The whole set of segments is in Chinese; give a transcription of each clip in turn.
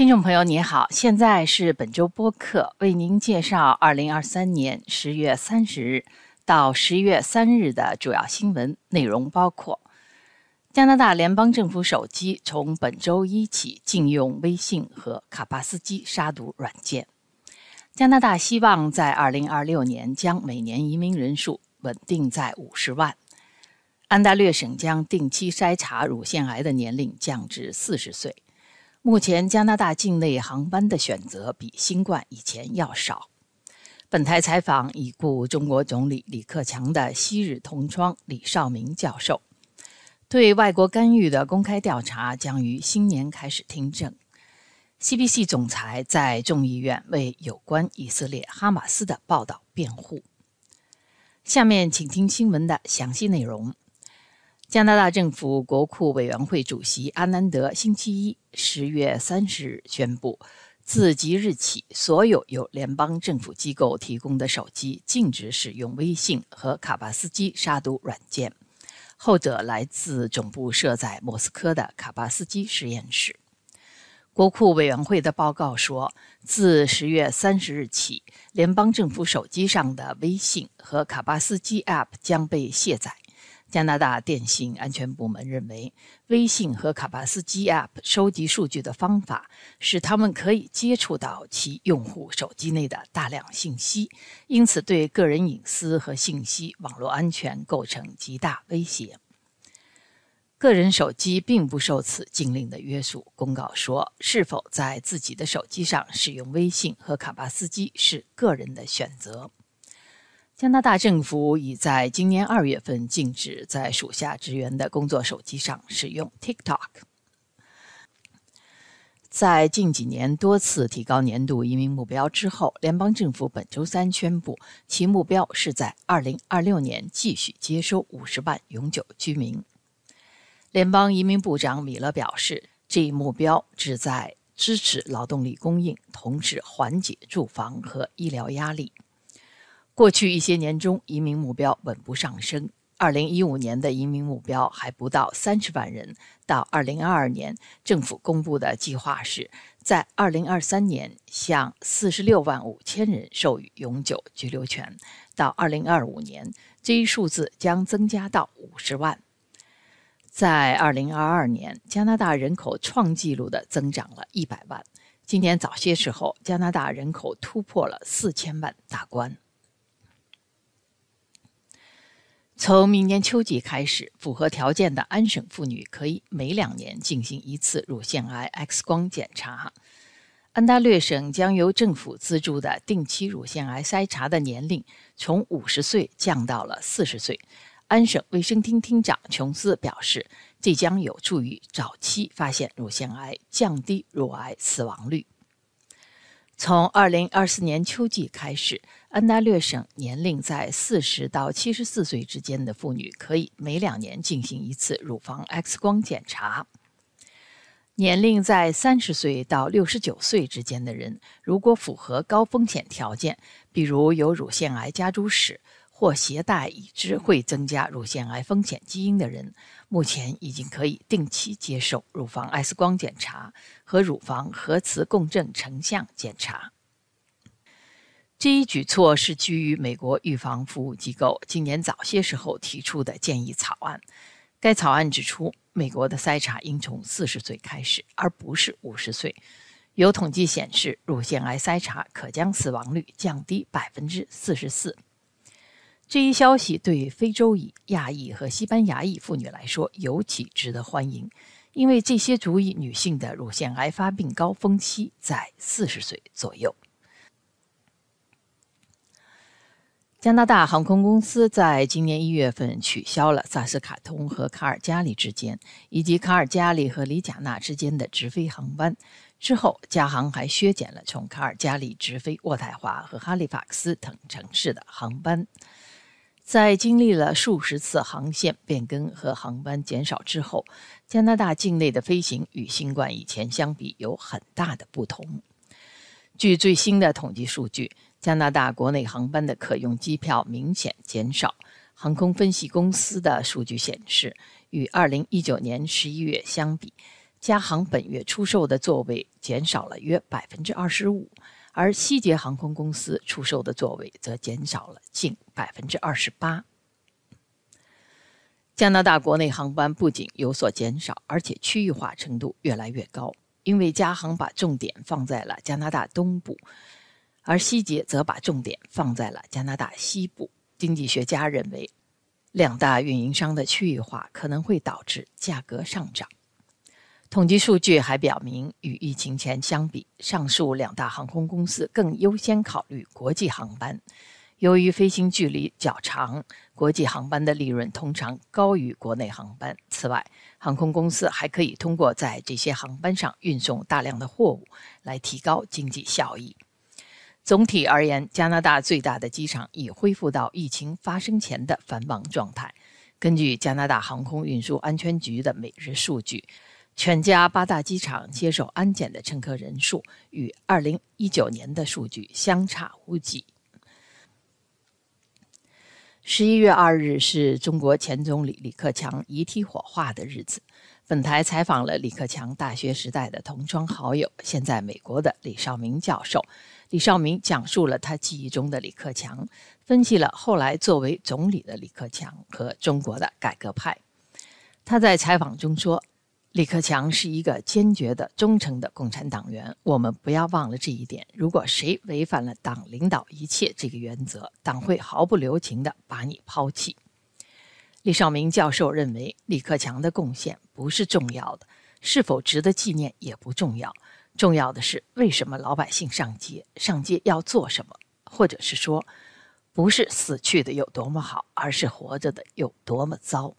听众朋友，你好，现在是本周播客，为您介绍二零二三年十月三十日到十一月三日的主要新闻内容，包括：加拿大联邦政府手机从本周一起禁用微信和卡巴斯基杀毒软件；加拿大希望在二零二六年将每年移民人数稳定在五十万；安大略省将定期筛查乳腺癌的年龄降至四十岁。目前，加拿大境内航班的选择比新冠以前要少。本台采访已故中国总理李克强的昔日同窗李少明教授。对外国干预的公开调查将于新年开始听证。CBC 总裁在众议院为有关以色列哈马斯的报道辩护。下面请听新闻的详细内容。加拿大政府国库委员会主席阿南德星期一（十月三十日）宣布，自即日起，所有由联邦政府机构提供的手机禁止使用微信和卡巴斯基杀毒软件，后者来自总部设在莫斯科的卡巴斯基实验室。国库委员会的报告说，自十月三十日起，联邦政府手机上的微信和卡巴斯基 App 将被卸载。加拿大电信安全部门认为，微信和卡巴斯基 App 收集数据的方法使他们可以接触到其用户手机内的大量信息，因此对个人隐私和信息网络安全构成极大威胁。个人手机并不受此禁令的约束。公告说，是否在自己的手机上使用微信和卡巴斯基是个人的选择。加拿大政府已在今年二月份禁止在属下职员的工作手机上使用 TikTok。在近几年多次提高年度移民目标之后，联邦政府本周三宣布，其目标是在2026年继续接收50万永久居民。联邦移民部长米勒表示，这一目标旨在支持劳动力供应，同时缓解住房和医疗压力。过去一些年中，移民目标稳步上升。二零一五年的移民目标还不到三十万人，到二零二二年，政府公布的计划是在二零二三年向四十六万五千人授予永久居留权，到二零二五年，这一数字将增加到五十万。在二零二二年，加拿大人口创纪录的增长了一百万。今年早些时候，加拿大人口突破了四千万大关。从明年秋季开始，符合条件的安省妇女可以每两年进行一次乳腺癌 X 光检查。安大略省将由政府资助的定期乳腺癌筛查的年龄从五十岁降到了四十岁。安省卫生厅厅长琼斯表示，这将有助于早期发现乳腺癌，降低乳癌死亡率。从二零二四年秋季开始，安大略省年龄在四十到七十四岁之间的妇女可以每两年进行一次乳房 X 光检查；年龄在三十岁到六十九岁之间的人，如果符合高风险条件，比如有乳腺癌家族史。或携带已知会增加乳腺癌风险基因的人，目前已经可以定期接受乳房 X 光检查和乳房核磁共振成像检查。这一举措是基于美国预防服务机构今年早些时候提出的建议草案。该草案指出，美国的筛查应从四十岁开始，而不是五十岁。有统计显示，乳腺癌筛查可将死亡率降低百分之四十四。这一消息对非洲裔、亚裔和西班牙裔妇女来说尤其值得欢迎，因为这些族裔女性的乳腺癌发病高峰期在四十岁左右。加拿大航空公司在今年一月份取消了萨斯卡通和卡尔加里之间，以及卡尔加里和里贾纳之间的直飞航班。之后，加航还削减了从卡尔加里直飞渥太华和哈利法克斯等城市的航班。在经历了数十次航线变更和航班减少之后，加拿大境内的飞行与新冠以前相比有很大的不同。据最新的统计数据，加拿大国内航班的可用机票明显减少。航空分析公司的数据显示，与2019年11月相比，加航本月出售的座位减少了约百分之二十五，而西捷航空公司出售的座位则减少了近百分之二十八。加拿大国内航班不仅有所减少，而且区域化程度越来越高。因为加航把重点放在了加拿大东部，而希捷则把重点放在了加拿大西部。经济学家认为，两大运营商的区域化可能会导致价格上涨。统计数据还表明，与疫情前相比，上述两大航空公司更优先考虑国际航班。由于飞行距离较长，国际航班的利润通常高于国内航班。此外，航空公司还可以通过在这些航班上运送大量的货物来提高经济效益。总体而言，加拿大最大的机场已恢复到疫情发生前的繁忙状态。根据加拿大航空运输安全局的每日数据，全加八大机场接受安检的乘客人数与2019年的数据相差无几。十一月二日是中国前总理李克强遗体火化的日子。本台采访了李克强大学时代的同窗好友，现在美国的李少明教授。李少明讲述了他记忆中的李克强，分析了后来作为总理的李克强和中国的改革派。他在采访中说。李克强是一个坚决的、忠诚的共产党员。我们不要忘了这一点。如果谁违反了“党领导一切”这个原则，党会毫不留情地把你抛弃。李少明教授认为，李克强的贡献不是重要的，是否值得纪念也不重要。重要的是，为什么老百姓上街？上街要做什么？或者是说，不是死去的有多么好，而是活着的有多么糟。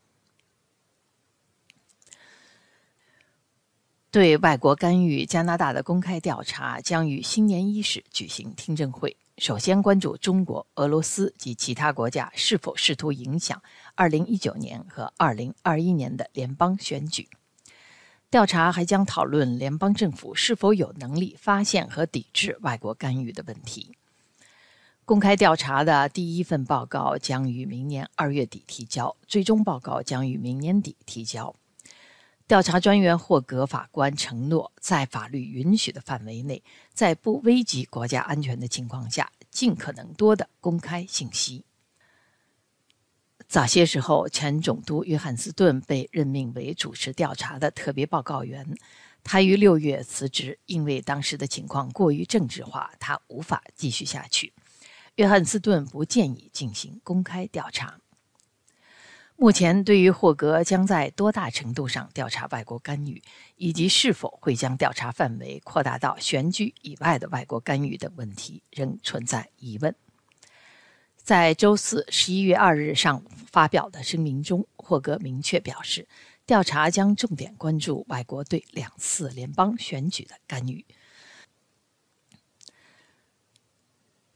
对外国干预加拿大的公开调查将于新年伊始举行听证会。首先关注中国、俄罗斯及其他国家是否试图影响2019年和2021年的联邦选举。调查还将讨论联邦政府是否有能力发现和抵制外国干预的问题。公开调查的第一份报告将于明年二月底提交，最终报告将于明年底提交。调查专员霍格法官承诺，在法律允许的范围内，在不危及国家安全的情况下，尽可能多的公开信息。早些时候，前总督约翰斯顿被任命为主持调查的特别报告员，他于六月辞职，因为当时的情况过于政治化，他无法继续下去。约翰斯顿不建议进行公开调查。目前，对于霍格将在多大程度上调查外国干预，以及是否会将调查范围扩大到选举以外的外国干预等问题，仍存在疑问。在周四十一月二日上午发表的声明中，霍格明确表示，调查将重点关注外国对两次联邦选举的干预。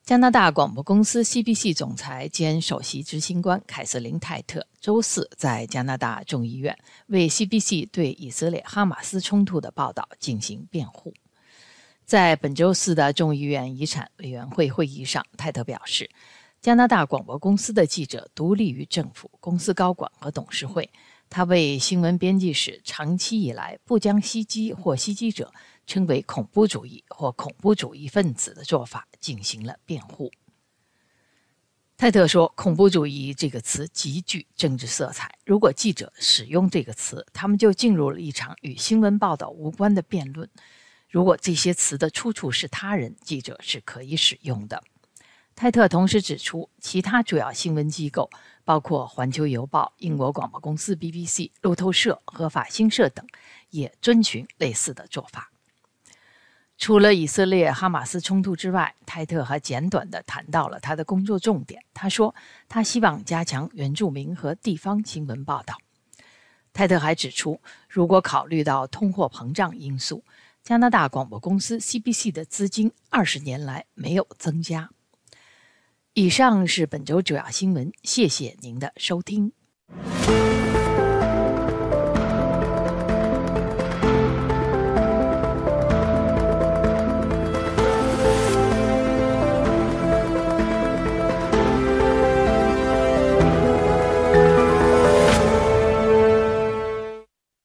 加拿大广播公司 CBC 总裁兼首席执行官凯瑟琳·泰特周四在加拿大众议院为 CBC 对以色列哈马斯冲突的报道进行辩护。在本周四的众议院遗产委员会会议上，泰特表示，加拿大广播公司的记者独立于政府、公司高管和董事会。他为新闻编辑室长期以来不将袭击或袭击者。称为恐怖主义或恐怖主义分子的做法进行了辩护。泰特说：“恐怖主义这个词极具政治色彩。如果记者使用这个词，他们就进入了一场与新闻报道无关的辩论。如果这些词的出处是他人，记者是可以使用的。”泰特同时指出，其他主要新闻机构，包括《环球邮报》、英国广播公司 BBC、路透社和法新社等，也遵循类似的做法。除了以色列哈马斯冲突之外，泰特还简短地谈到了他的工作重点。他说，他希望加强原住民和地方新闻报道。泰特还指出，如果考虑到通货膨胀因素，加拿大广播公司 CBC 的资金二十年来没有增加。以上是本周主要新闻，谢谢您的收听。